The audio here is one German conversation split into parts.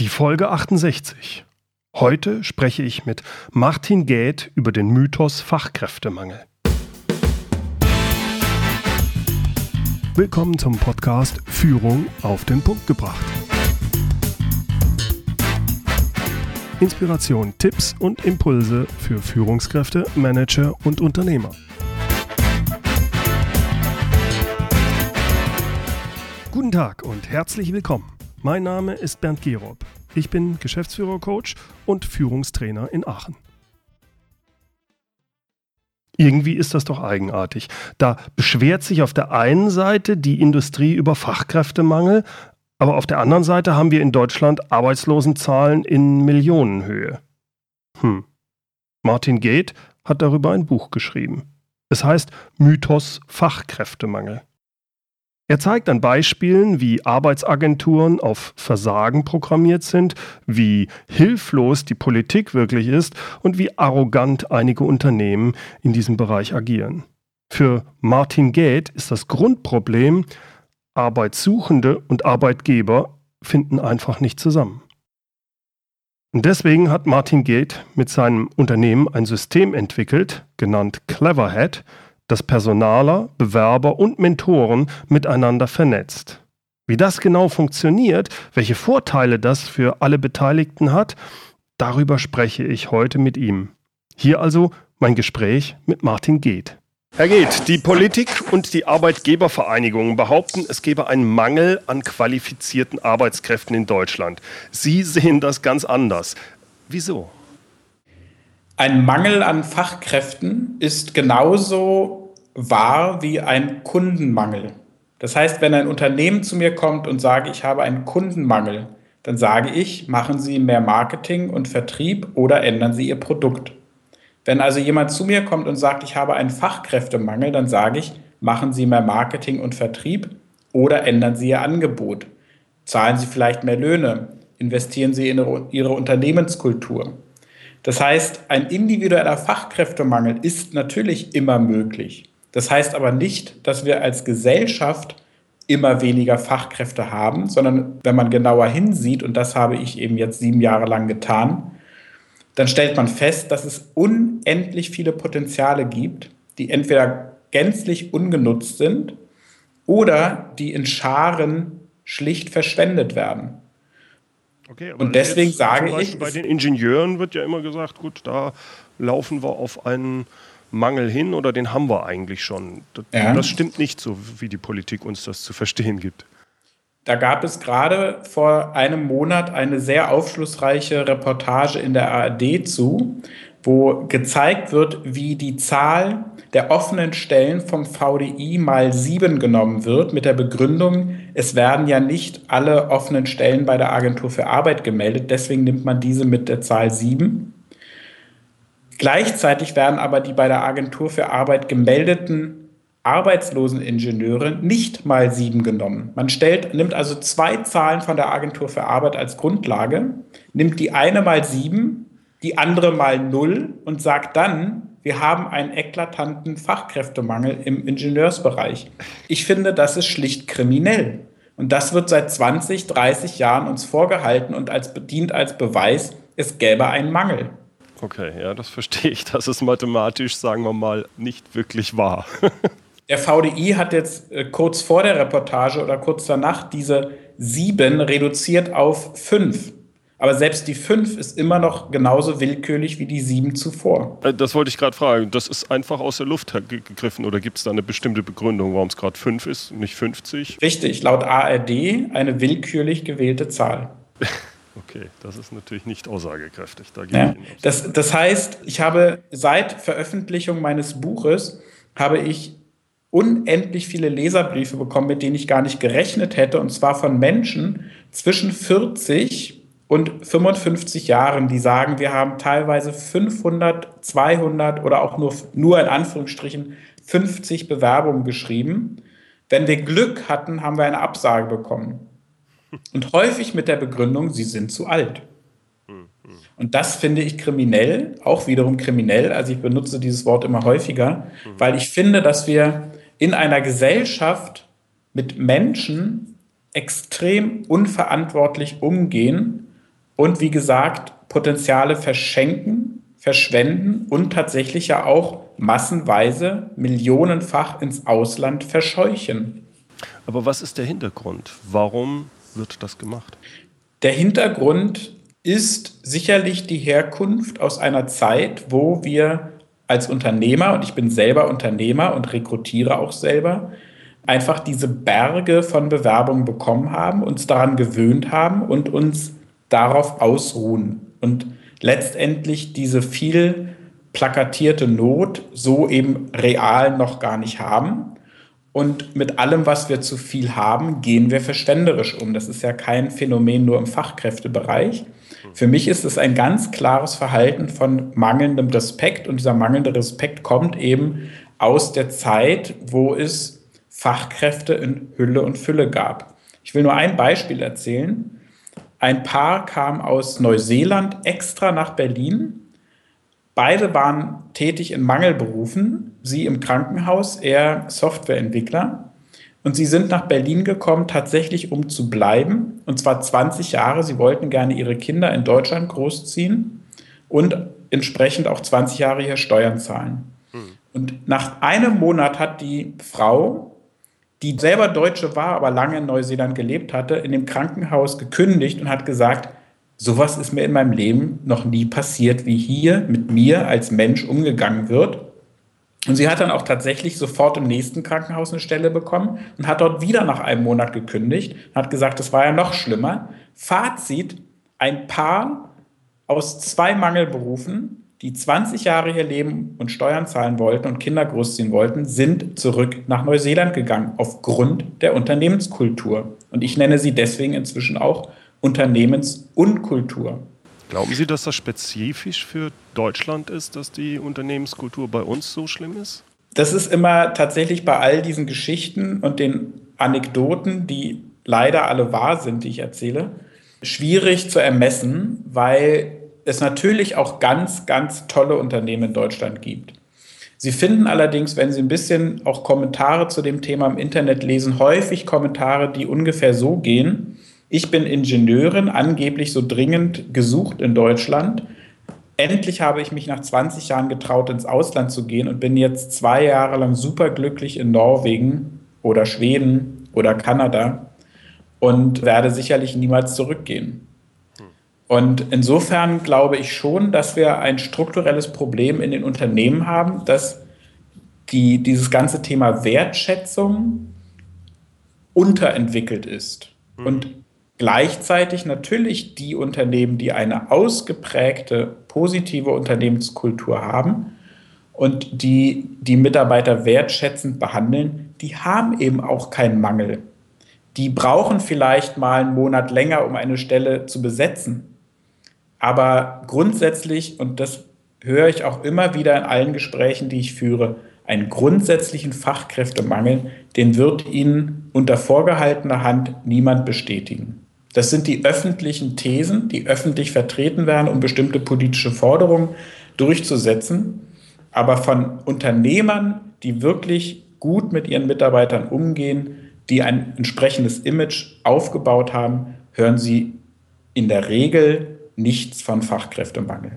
Die Folge 68. Heute spreche ich mit Martin Gäth über den Mythos Fachkräftemangel. Willkommen zum Podcast Führung auf den Punkt gebracht. Inspiration, Tipps und Impulse für Führungskräfte, Manager und Unternehmer. Guten Tag und herzlich willkommen. Mein Name ist Bernd Gerob. Ich bin Geschäftsführer-Coach und Führungstrainer in Aachen. Irgendwie ist das doch eigenartig. Da beschwert sich auf der einen Seite die Industrie über Fachkräftemangel, aber auf der anderen Seite haben wir in Deutschland Arbeitslosenzahlen in Millionenhöhe. Hm. Martin Gate hat darüber ein Buch geschrieben. Es heißt Mythos Fachkräftemangel. Er zeigt an Beispielen, wie Arbeitsagenturen auf Versagen programmiert sind, wie hilflos die Politik wirklich ist und wie arrogant einige Unternehmen in diesem Bereich agieren. Für Martin Gate ist das Grundproblem, Arbeitssuchende und Arbeitgeber finden einfach nicht zusammen. Und deswegen hat Martin Gate mit seinem Unternehmen ein System entwickelt, genannt Cleverhead, das Personaler, Bewerber und Mentoren miteinander vernetzt. Wie das genau funktioniert, welche Vorteile das für alle Beteiligten hat, darüber spreche ich heute mit ihm. Hier also mein Gespräch mit Martin Geeth. Herr Geeth, die Politik und die Arbeitgebervereinigungen behaupten, es gebe einen Mangel an qualifizierten Arbeitskräften in Deutschland. Sie sehen das ganz anders. Wieso? Ein Mangel an Fachkräften ist genauso wahr wie ein Kundenmangel. Das heißt, wenn ein Unternehmen zu mir kommt und sage, ich habe einen Kundenmangel, dann sage ich, machen Sie mehr Marketing und Vertrieb oder ändern Sie Ihr Produkt. Wenn also jemand zu mir kommt und sagt, ich habe einen Fachkräftemangel, dann sage ich, machen Sie mehr Marketing und Vertrieb oder ändern Sie Ihr Angebot. Zahlen Sie vielleicht mehr Löhne, investieren Sie in Ihre Unternehmenskultur. Das heißt, ein individueller Fachkräftemangel ist natürlich immer möglich. Das heißt aber nicht, dass wir als Gesellschaft immer weniger Fachkräfte haben, sondern wenn man genauer hinsieht, und das habe ich eben jetzt sieben Jahre lang getan, dann stellt man fest, dass es unendlich viele Potenziale gibt, die entweder gänzlich ungenutzt sind oder die in Scharen schlicht verschwendet werden. Okay, und deswegen sage ich. Bei den Ingenieuren wird ja immer gesagt, gut, da laufen wir auf einen Mangel hin oder den haben wir eigentlich schon. Das, ja. das stimmt nicht so, wie die Politik uns das zu verstehen gibt. Da gab es gerade vor einem Monat eine sehr aufschlussreiche Reportage in der ARD zu, wo gezeigt wird, wie die Zahl der offenen Stellen vom VDI mal sieben genommen wird, mit der Begründung, es werden ja nicht alle offenen Stellen bei der Agentur für Arbeit gemeldet, deswegen nimmt man diese mit der Zahl sieben. Gleichzeitig werden aber die bei der Agentur für Arbeit gemeldeten Arbeitsloseningenieure nicht mal sieben genommen. Man stellt, nimmt also zwei Zahlen von der Agentur für Arbeit als Grundlage, nimmt die eine mal sieben die andere mal null und sagt dann, wir haben einen eklatanten Fachkräftemangel im Ingenieursbereich. Ich finde, das ist schlicht kriminell. Und das wird seit 20, 30 Jahren uns vorgehalten und als, dient als Beweis, es gäbe einen Mangel. Okay, ja, das verstehe ich. Das ist mathematisch, sagen wir mal, nicht wirklich wahr. der VDI hat jetzt äh, kurz vor der Reportage oder kurz danach diese sieben reduziert auf fünf. Aber selbst die 5 ist immer noch genauso willkürlich wie die 7 zuvor. Äh, das wollte ich gerade fragen. Das ist einfach aus der Luft gegriffen oder gibt es da eine bestimmte Begründung, warum es gerade 5 ist, nicht 50? Richtig, laut ARD eine willkürlich gewählte Zahl. Okay, das ist natürlich nicht aussagekräftig. Da ja, das, das heißt, ich habe seit Veröffentlichung meines Buches habe ich unendlich viele Leserbriefe bekommen, mit denen ich gar nicht gerechnet hätte, und zwar von Menschen zwischen 40 und 55 Jahren, die sagen, wir haben teilweise 500, 200 oder auch nur, nur in Anführungsstrichen 50 Bewerbungen geschrieben. Wenn wir Glück hatten, haben wir eine Absage bekommen. Und häufig mit der Begründung, sie sind zu alt. Und das finde ich kriminell, auch wiederum kriminell. Also ich benutze dieses Wort immer häufiger, weil ich finde, dass wir in einer Gesellschaft mit Menschen extrem unverantwortlich umgehen und wie gesagt, Potenziale verschenken, verschwenden und tatsächlich ja auch massenweise millionenfach ins Ausland verscheuchen. Aber was ist der Hintergrund? Warum wird das gemacht? Der Hintergrund ist sicherlich die Herkunft aus einer Zeit, wo wir als Unternehmer, und ich bin selber Unternehmer und rekrutiere auch selber, einfach diese Berge von Bewerbungen bekommen haben, uns daran gewöhnt haben und uns darauf ausruhen und letztendlich diese viel plakatierte Not so eben real noch gar nicht haben. Und mit allem, was wir zu viel haben, gehen wir verschwenderisch um. Das ist ja kein Phänomen nur im Fachkräftebereich. Für mich ist es ein ganz klares Verhalten von mangelndem Respekt. Und dieser mangelnde Respekt kommt eben aus der Zeit, wo es Fachkräfte in Hülle und Fülle gab. Ich will nur ein Beispiel erzählen. Ein Paar kam aus Neuseeland extra nach Berlin. Beide waren tätig in Mangelberufen, sie im Krankenhaus, er Softwareentwickler. Und sie sind nach Berlin gekommen, tatsächlich um zu bleiben. Und zwar 20 Jahre. Sie wollten gerne ihre Kinder in Deutschland großziehen und entsprechend auch 20 Jahre hier Steuern zahlen. Hm. Und nach einem Monat hat die Frau die selber Deutsche war, aber lange in Neuseeland gelebt hatte, in dem Krankenhaus gekündigt und hat gesagt, sowas ist mir in meinem Leben noch nie passiert, wie hier mit mir als Mensch umgegangen wird. Und sie hat dann auch tatsächlich sofort im nächsten Krankenhaus eine Stelle bekommen und hat dort wieder nach einem Monat gekündigt und hat gesagt, das war ja noch schlimmer. Fazit, ein Paar aus zwei Mangelberufen die 20 Jahre hier leben und Steuern zahlen wollten und Kinder großziehen wollten, sind zurück nach Neuseeland gegangen aufgrund der Unternehmenskultur. Und ich nenne sie deswegen inzwischen auch Unternehmensunkultur. Glauben Sie, dass das spezifisch für Deutschland ist, dass die Unternehmenskultur bei uns so schlimm ist? Das ist immer tatsächlich bei all diesen Geschichten und den Anekdoten, die leider alle wahr sind, die ich erzähle, schwierig zu ermessen, weil es natürlich auch ganz, ganz tolle Unternehmen in Deutschland gibt. Sie finden allerdings, wenn Sie ein bisschen auch Kommentare zu dem Thema im Internet lesen, häufig Kommentare, die ungefähr so gehen. Ich bin Ingenieurin, angeblich so dringend gesucht in Deutschland. Endlich habe ich mich nach 20 Jahren getraut, ins Ausland zu gehen und bin jetzt zwei Jahre lang superglücklich in Norwegen oder Schweden oder Kanada und werde sicherlich niemals zurückgehen. Und insofern glaube ich schon, dass wir ein strukturelles Problem in den Unternehmen haben, dass die, dieses ganze Thema Wertschätzung unterentwickelt ist. Mhm. Und gleichzeitig natürlich die Unternehmen, die eine ausgeprägte positive Unternehmenskultur haben und die die Mitarbeiter wertschätzend behandeln, die haben eben auch keinen Mangel. Die brauchen vielleicht mal einen Monat länger, um eine Stelle zu besetzen. Aber grundsätzlich, und das höre ich auch immer wieder in allen Gesprächen, die ich führe, einen grundsätzlichen Fachkräftemangel, den wird Ihnen unter vorgehaltener Hand niemand bestätigen. Das sind die öffentlichen Thesen, die öffentlich vertreten werden, um bestimmte politische Forderungen durchzusetzen. Aber von Unternehmern, die wirklich gut mit ihren Mitarbeitern umgehen, die ein entsprechendes Image aufgebaut haben, hören Sie in der Regel nichts von Fachkräftemangel.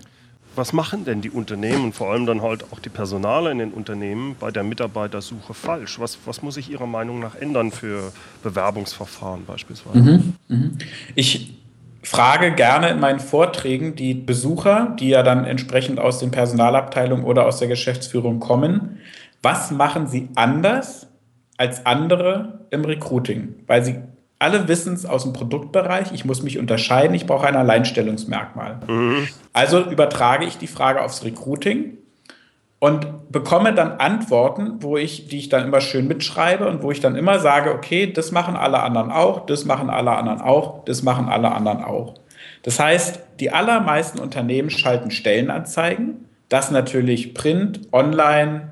Was machen denn die Unternehmen, vor allem dann halt auch die Personale in den Unternehmen, bei der Mitarbeitersuche falsch? Was, was muss sich Ihrer Meinung nach ändern für Bewerbungsverfahren beispielsweise? Mhm, mh. Ich frage gerne in meinen Vorträgen die Besucher, die ja dann entsprechend aus den Personalabteilungen oder aus der Geschäftsführung kommen, was machen sie anders als andere im Recruiting? Weil sie alle wissen es aus dem Produktbereich, ich muss mich unterscheiden, ich brauche ein Alleinstellungsmerkmal. Mhm. Also übertrage ich die Frage aufs Recruiting und bekomme dann Antworten, wo ich, die ich dann immer schön mitschreibe und wo ich dann immer sage, okay, das machen alle anderen auch, das machen alle anderen auch, das machen alle anderen auch. Das heißt, die allermeisten Unternehmen schalten Stellenanzeigen, das natürlich Print, Online,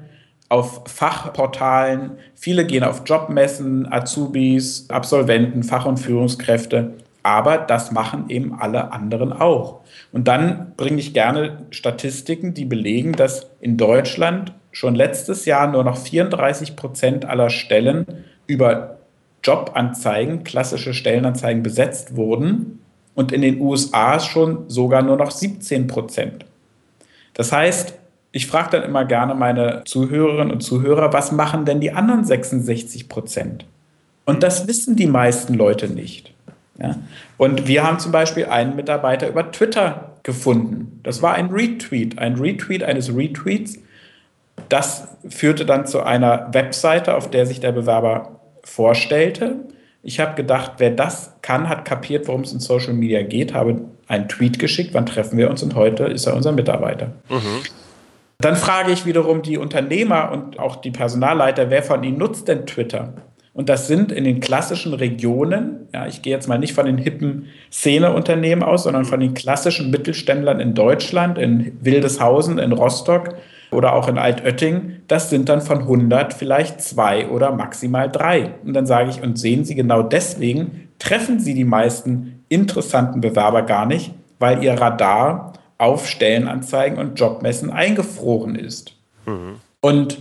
auf Fachportalen, viele gehen auf Jobmessen, Azubis, Absolventen, Fach- und Führungskräfte, aber das machen eben alle anderen auch. Und dann bringe ich gerne Statistiken, die belegen, dass in Deutschland schon letztes Jahr nur noch 34 Prozent aller Stellen über Jobanzeigen, klassische Stellenanzeigen besetzt wurden. und in den USA schon sogar nur noch 17 Prozent. Das heißt, ich frage dann immer gerne meine Zuhörerinnen und Zuhörer, was machen denn die anderen 66 Prozent? Und das wissen die meisten Leute nicht. Ja? Und wir haben zum Beispiel einen Mitarbeiter über Twitter gefunden. Das war ein Retweet, ein Retweet eines Retweets. Das führte dann zu einer Webseite, auf der sich der Bewerber vorstellte. Ich habe gedacht, wer das kann, hat kapiert, worum es in Social Media geht, habe einen Tweet geschickt, wann treffen wir uns und heute ist er unser Mitarbeiter. Mhm. Dann frage ich wiederum die Unternehmer und auch die Personalleiter, wer von ihnen nutzt denn Twitter? Und das sind in den klassischen Regionen, ja, ich gehe jetzt mal nicht von den hippen Szeneunternehmen aus, sondern von den klassischen Mittelständlern in Deutschland, in Wildeshausen, in Rostock oder auch in Altötting, das sind dann von 100 vielleicht zwei oder maximal drei. Und dann sage ich, und sehen Sie genau deswegen, treffen Sie die meisten interessanten Bewerber gar nicht, weil Ihr Radar auf Stellenanzeigen und Jobmessen eingefroren ist. Mhm. Und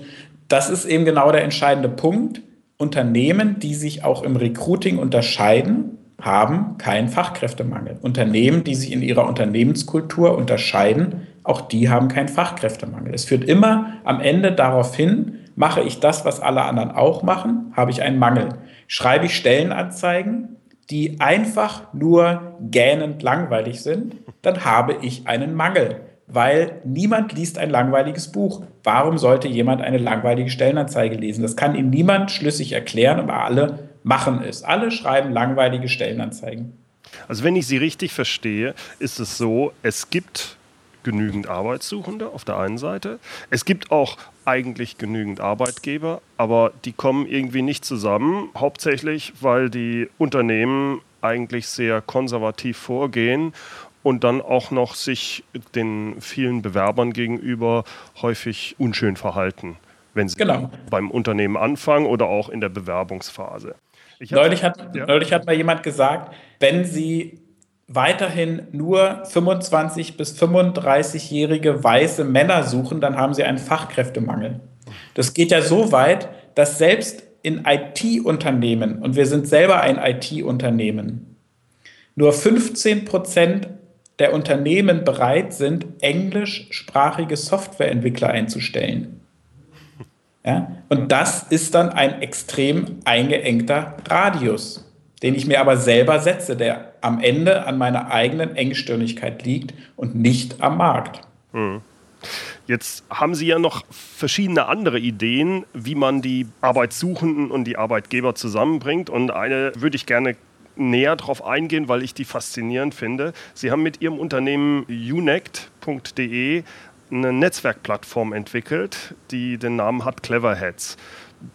das ist eben genau der entscheidende Punkt. Unternehmen, die sich auch im Recruiting unterscheiden, haben keinen Fachkräftemangel. Unternehmen, die sich in ihrer Unternehmenskultur unterscheiden, auch die haben keinen Fachkräftemangel. Es führt immer am Ende darauf hin, mache ich das, was alle anderen auch machen, habe ich einen Mangel. Schreibe ich Stellenanzeigen, die einfach nur gähnend langweilig sind, dann habe ich einen Mangel weil niemand liest ein langweiliges Buch. Warum sollte jemand eine langweilige Stellenanzeige lesen? Das kann Ihnen niemand schlüssig erklären, aber alle machen es. Alle schreiben langweilige Stellenanzeigen. Also wenn ich Sie richtig verstehe, ist es so, es gibt genügend Arbeitssuchende auf der einen Seite. Es gibt auch eigentlich genügend Arbeitgeber, aber die kommen irgendwie nicht zusammen, hauptsächlich weil die Unternehmen eigentlich sehr konservativ vorgehen und dann auch noch sich den vielen Bewerbern gegenüber häufig unschön verhalten, wenn sie genau. beim Unternehmen anfangen oder auch in der Bewerbungsphase. Neulich hat, ja. neulich hat mal jemand gesagt, wenn Sie weiterhin nur 25 bis 35-jährige weiße Männer suchen, dann haben Sie einen Fachkräftemangel. Das geht ja so weit, dass selbst in IT-Unternehmen, und wir sind selber ein IT-Unternehmen, nur 15 Prozent der Unternehmen bereit sind, englischsprachige Softwareentwickler einzustellen. Ja? Und das ist dann ein extrem eingeengter Radius, den ich mir aber selber setze, der am Ende an meiner eigenen Engstirnigkeit liegt und nicht am Markt. Hm. Jetzt haben Sie ja noch verschiedene andere Ideen, wie man die Arbeitssuchenden und die Arbeitgeber zusammenbringt. Und eine würde ich gerne näher darauf eingehen, weil ich die faszinierend finde. Sie haben mit Ihrem Unternehmen unect.de eine Netzwerkplattform entwickelt, die den Namen hat Cleverheads.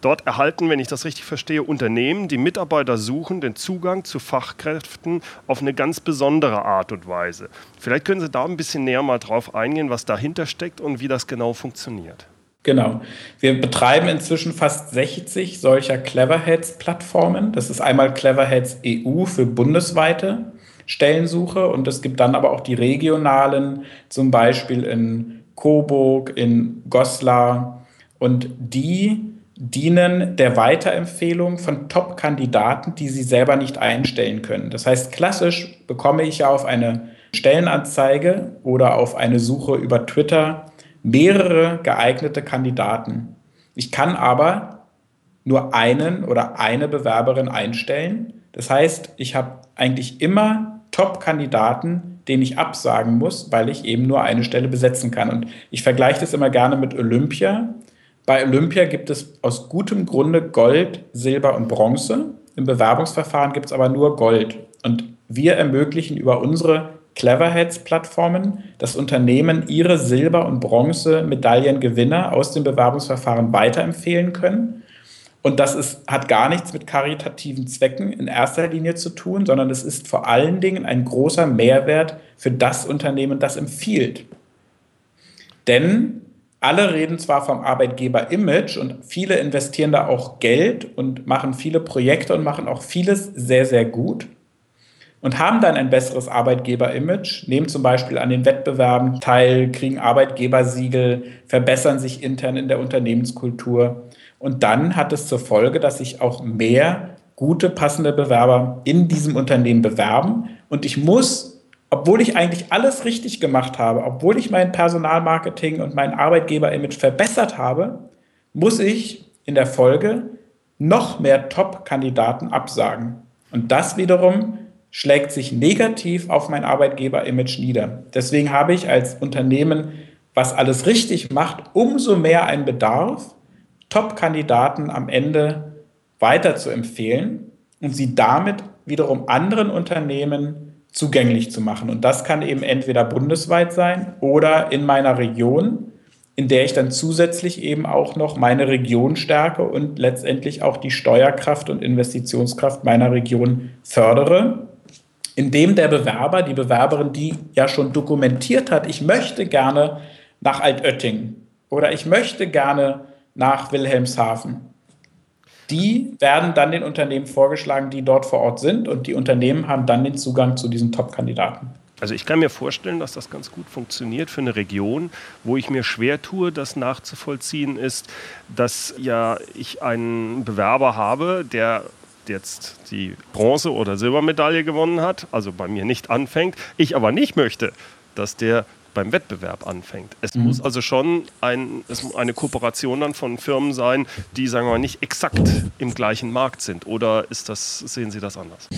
Dort erhalten, wenn ich das richtig verstehe, Unternehmen, die Mitarbeiter suchen, den Zugang zu Fachkräften auf eine ganz besondere Art und Weise. Vielleicht können Sie da ein bisschen näher mal drauf eingehen, was dahinter steckt und wie das genau funktioniert. Genau. Wir betreiben inzwischen fast 60 solcher Cleverheads-Plattformen. Das ist einmal Cleverheads EU für bundesweite Stellensuche und es gibt dann aber auch die regionalen, zum Beispiel in Coburg, in Goslar und die dienen der Weiterempfehlung von Top-Kandidaten, die sie selber nicht einstellen können. Das heißt, klassisch bekomme ich ja auf eine Stellenanzeige oder auf eine Suche über Twitter mehrere geeignete Kandidaten. Ich kann aber nur einen oder eine Bewerberin einstellen. Das heißt, ich habe eigentlich immer Top-Kandidaten, den ich absagen muss, weil ich eben nur eine Stelle besetzen kann. Und ich vergleiche das immer gerne mit Olympia. Bei Olympia gibt es aus gutem Grunde Gold, Silber und Bronze. Im Bewerbungsverfahren gibt es aber nur Gold. Und wir ermöglichen über unsere Cleverheads-Plattformen, dass Unternehmen ihre Silber- und Bronze-Medaillengewinner aus dem Bewerbungsverfahren weiterempfehlen können. Und das ist, hat gar nichts mit karitativen Zwecken in erster Linie zu tun, sondern es ist vor allen Dingen ein großer Mehrwert für das Unternehmen, das empfiehlt. Denn alle reden zwar vom Arbeitgeber-Image und viele investieren da auch Geld und machen viele Projekte und machen auch vieles sehr, sehr gut und haben dann ein besseres Arbeitgeber-Image, nehmen zum Beispiel an den Wettbewerben teil, kriegen Arbeitgebersiegel, verbessern sich intern in der Unternehmenskultur. Und dann hat es zur Folge, dass sich auch mehr gute, passende Bewerber in diesem Unternehmen bewerben Und ich muss, obwohl ich eigentlich alles richtig gemacht habe, obwohl ich mein Personalmarketing und mein Arbeitgeber-Image verbessert habe, muss ich in der Folge noch mehr Top-Kandidaten absagen. Und das wiederum schlägt sich negativ auf mein Arbeitgeber-Image nieder. Deswegen habe ich als Unternehmen, was alles richtig macht, umso mehr einen Bedarf, Top-Kandidaten am Ende weiter zu empfehlen und sie damit wiederum anderen Unternehmen zugänglich zu machen. Und das kann eben entweder bundesweit sein oder in meiner Region, in der ich dann zusätzlich eben auch noch meine Region stärke und letztendlich auch die Steuerkraft und Investitionskraft meiner Region fördere indem der Bewerber, die Bewerberin, die ja schon dokumentiert hat, ich möchte gerne nach Altötting oder ich möchte gerne nach Wilhelmshaven, die werden dann den Unternehmen vorgeschlagen, die dort vor Ort sind und die Unternehmen haben dann den Zugang zu diesen Top-Kandidaten. Also ich kann mir vorstellen, dass das ganz gut funktioniert für eine Region, wo ich mir schwer tue, das nachzuvollziehen ist, dass ja ich einen Bewerber habe, der jetzt die Bronze- oder Silbermedaille gewonnen hat, also bei mir nicht anfängt, ich aber nicht möchte, dass der beim Wettbewerb anfängt. Es mhm. muss also schon ein, es eine Kooperation dann von Firmen sein, die, sagen wir mal, nicht exakt im gleichen Markt sind. Oder ist das, sehen Sie das anders?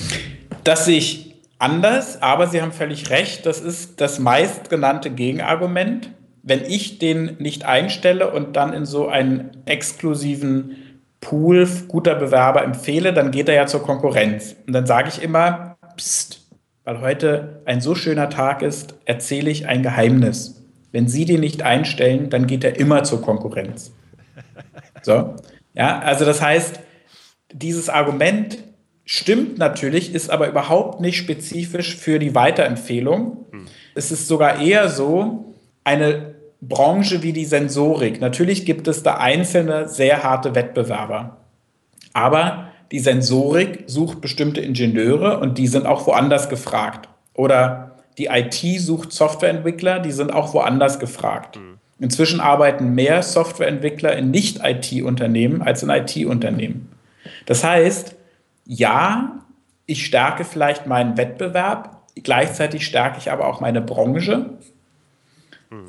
Das sehe ich anders, aber Sie haben völlig recht. Das ist das meistgenannte Gegenargument. Wenn ich den nicht einstelle und dann in so einen exklusiven Pool guter Bewerber empfehle, dann geht er ja zur Konkurrenz. Und dann sage ich immer, pst, weil heute ein so schöner Tag ist, erzähle ich ein Geheimnis. Wenn Sie den nicht einstellen, dann geht er immer zur Konkurrenz. So, ja, also das heißt, dieses Argument stimmt natürlich, ist aber überhaupt nicht spezifisch für die Weiterempfehlung. Hm. Es ist sogar eher so, eine Branche wie die Sensorik. Natürlich gibt es da einzelne sehr harte Wettbewerber. Aber die Sensorik sucht bestimmte Ingenieure und die sind auch woanders gefragt. Oder die IT sucht Softwareentwickler, die sind auch woanders gefragt. Mhm. Inzwischen arbeiten mehr Softwareentwickler in Nicht-IT-Unternehmen als in IT-Unternehmen. Das heißt, ja, ich stärke vielleicht meinen Wettbewerb, gleichzeitig stärke ich aber auch meine Branche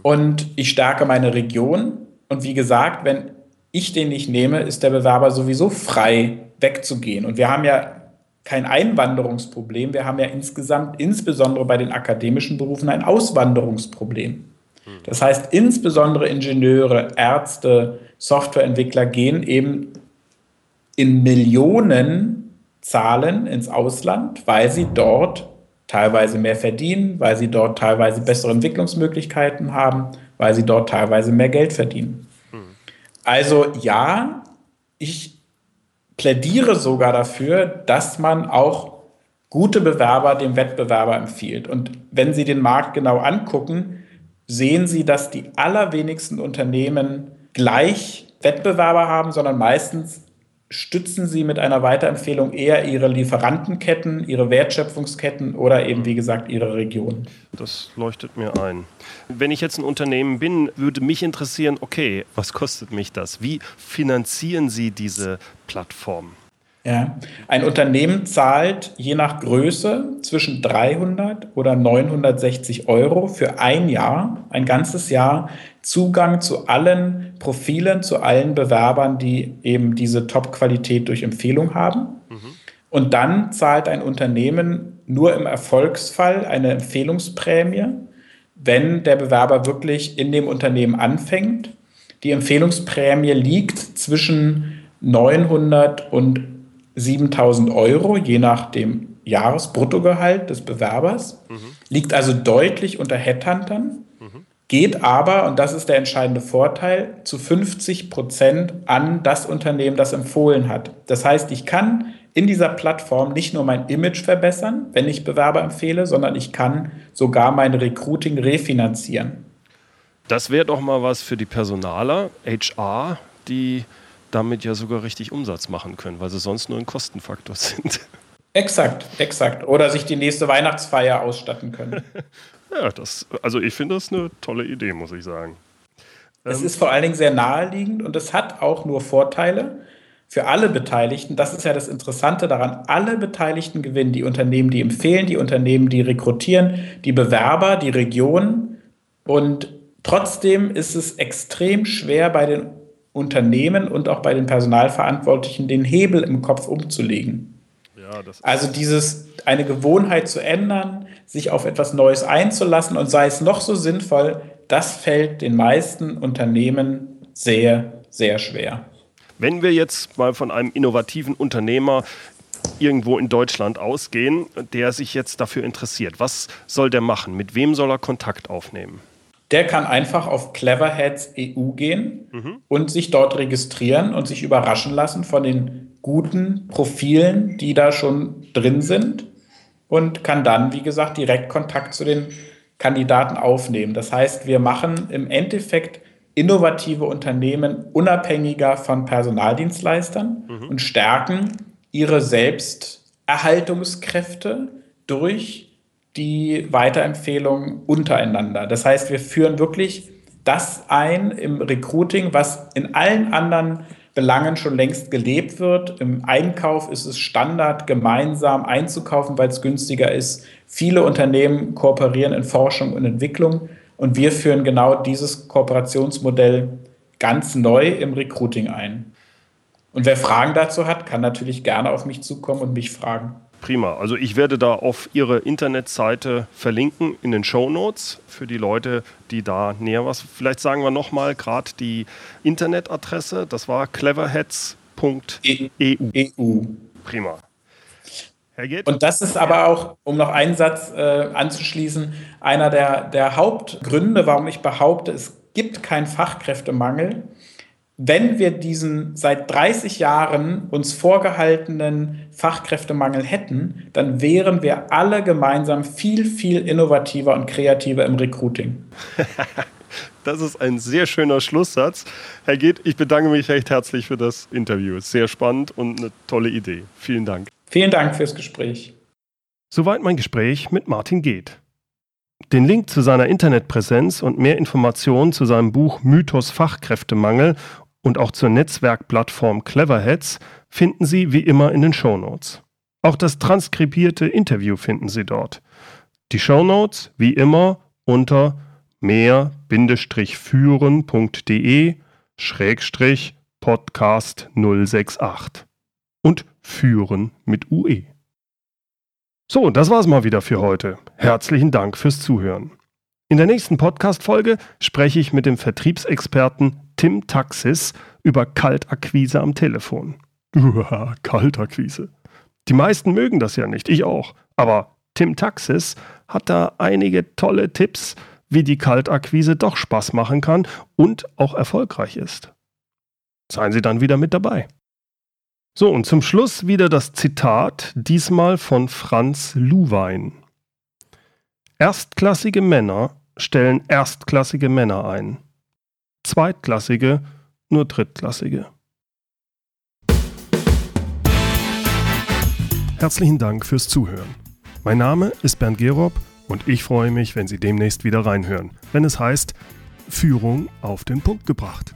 und ich stärke meine Region. Und wie gesagt, wenn ich den nicht nehme, ist der Bewerber sowieso frei wegzugehen. Und wir haben ja kein Einwanderungsproblem, wir haben ja insgesamt, insbesondere bei den akademischen Berufen, ein Auswanderungsproblem. Das heißt, insbesondere Ingenieure, Ärzte, Softwareentwickler gehen eben in Millionen Zahlen ins Ausland, weil sie dort teilweise mehr verdienen, weil sie dort teilweise bessere Entwicklungsmöglichkeiten haben, weil sie dort teilweise mehr Geld verdienen. Also ja, ich plädiere sogar dafür, dass man auch gute Bewerber dem Wettbewerber empfiehlt. Und wenn Sie den Markt genau angucken, sehen Sie, dass die allerwenigsten Unternehmen gleich Wettbewerber haben, sondern meistens stützen Sie mit einer Weiterempfehlung eher Ihre Lieferantenketten, Ihre Wertschöpfungsketten oder eben, wie gesagt, Ihre Region? Das leuchtet mir ein. Wenn ich jetzt ein Unternehmen bin, würde mich interessieren, okay, was kostet mich das? Wie finanzieren Sie diese Plattform? Ja. Ein Unternehmen zahlt je nach Größe zwischen 300 oder 960 Euro für ein Jahr, ein ganzes Jahr Zugang zu allen Profilen, zu allen Bewerbern, die eben diese Top-Qualität durch Empfehlung haben. Mhm. Und dann zahlt ein Unternehmen nur im Erfolgsfall eine Empfehlungsprämie, wenn der Bewerber wirklich in dem Unternehmen anfängt. Die Empfehlungsprämie liegt zwischen 900 und 7000 Euro, je nach dem Jahresbruttogehalt des Bewerbers, mhm. liegt also deutlich unter Headhuntern, mhm. geht aber, und das ist der entscheidende Vorteil, zu 50 Prozent an das Unternehmen, das empfohlen hat. Das heißt, ich kann in dieser Plattform nicht nur mein Image verbessern, wenn ich Bewerber empfehle, sondern ich kann sogar mein Recruiting refinanzieren. Das wäre doch mal was für die Personaler, HR, die damit ja sogar richtig Umsatz machen können, weil sie sonst nur ein Kostenfaktor sind. Exakt, exakt. Oder sich die nächste Weihnachtsfeier ausstatten können. ja, das, also ich finde das eine tolle Idee, muss ich sagen. Es ähm, ist vor allen Dingen sehr naheliegend und es hat auch nur Vorteile. für alle Beteiligten. Das ist ja das Interessante daran. Alle Beteiligten gewinnen. Die Unternehmen, die empfehlen, die Unternehmen, die rekrutieren, die Bewerber, die Region. Und trotzdem ist es extrem schwer bei den Unternehmen und auch bei den Personalverantwortlichen den Hebel im Kopf umzulegen. Ja, also dieses eine Gewohnheit zu ändern, sich auf etwas Neues einzulassen und sei es noch so sinnvoll, das fällt den meisten Unternehmen sehr, sehr schwer. Wenn wir jetzt mal von einem innovativen Unternehmer irgendwo in Deutschland ausgehen, der sich jetzt dafür interessiert, was soll der machen? Mit wem soll er Kontakt aufnehmen? Der kann einfach auf Cleverheads EU gehen mhm. und sich dort registrieren und sich überraschen lassen von den guten Profilen, die da schon drin sind und kann dann, wie gesagt, direkt Kontakt zu den Kandidaten aufnehmen. Das heißt, wir machen im Endeffekt innovative Unternehmen unabhängiger von Personaldienstleistern mhm. und stärken ihre Selbsterhaltungskräfte durch die Weiterempfehlung untereinander. Das heißt, wir führen wirklich das ein im Recruiting, was in allen anderen Belangen schon längst gelebt wird. Im Einkauf ist es Standard, gemeinsam einzukaufen, weil es günstiger ist. Viele Unternehmen kooperieren in Forschung und Entwicklung und wir führen genau dieses Kooperationsmodell ganz neu im Recruiting ein. Und wer Fragen dazu hat, kann natürlich gerne auf mich zukommen und mich fragen. Prima. Also ich werde da auf Ihre Internetseite verlinken in den Show Notes für die Leute, die da näher was. Vielleicht sagen wir nochmal gerade die Internetadresse. Das war cleverheads.eu. EU. Prima. Herr Geht? Und das ist aber auch, um noch einen Satz äh, anzuschließen, einer der, der Hauptgründe, warum ich behaupte, es gibt keinen Fachkräftemangel, wenn wir diesen seit 30 Jahren uns vorgehaltenen Fachkräftemangel hätten, dann wären wir alle gemeinsam viel, viel innovativer und kreativer im Recruiting. Das ist ein sehr schöner Schlusssatz. Herr Geht, ich bedanke mich recht herzlich für das Interview. Sehr spannend und eine tolle Idee. Vielen Dank. Vielen Dank fürs Gespräch. Soweit mein Gespräch mit Martin Geht. Den Link zu seiner Internetpräsenz und mehr Informationen zu seinem Buch Mythos Fachkräftemangel und auch zur Netzwerkplattform Cleverheads finden Sie wie immer in den Shownotes. Auch das transkribierte Interview finden Sie dort. Die Shownotes wie immer unter mehr-führen.de Schrägstrich Podcast 068 und führen mit UE. So, das war's mal wieder für heute. Herzlichen Dank fürs Zuhören. In der nächsten Podcast-Folge spreche ich mit dem Vertriebsexperten Tim Taxis über Kaltakquise am Telefon. Uah, Kaltakquise. Die meisten mögen das ja nicht, ich auch. Aber Tim Taxis hat da einige tolle Tipps, wie die Kaltakquise doch Spaß machen kann und auch erfolgreich ist. Seien Sie dann wieder mit dabei. So, und zum Schluss wieder das Zitat, diesmal von Franz Luwein. Erstklassige Männer stellen erstklassige Männer ein. Zweitklassige nur drittklassige. Herzlichen Dank fürs Zuhören. Mein Name ist Bernd Gerob und ich freue mich, wenn Sie demnächst wieder reinhören, wenn es heißt Führung auf den Punkt gebracht.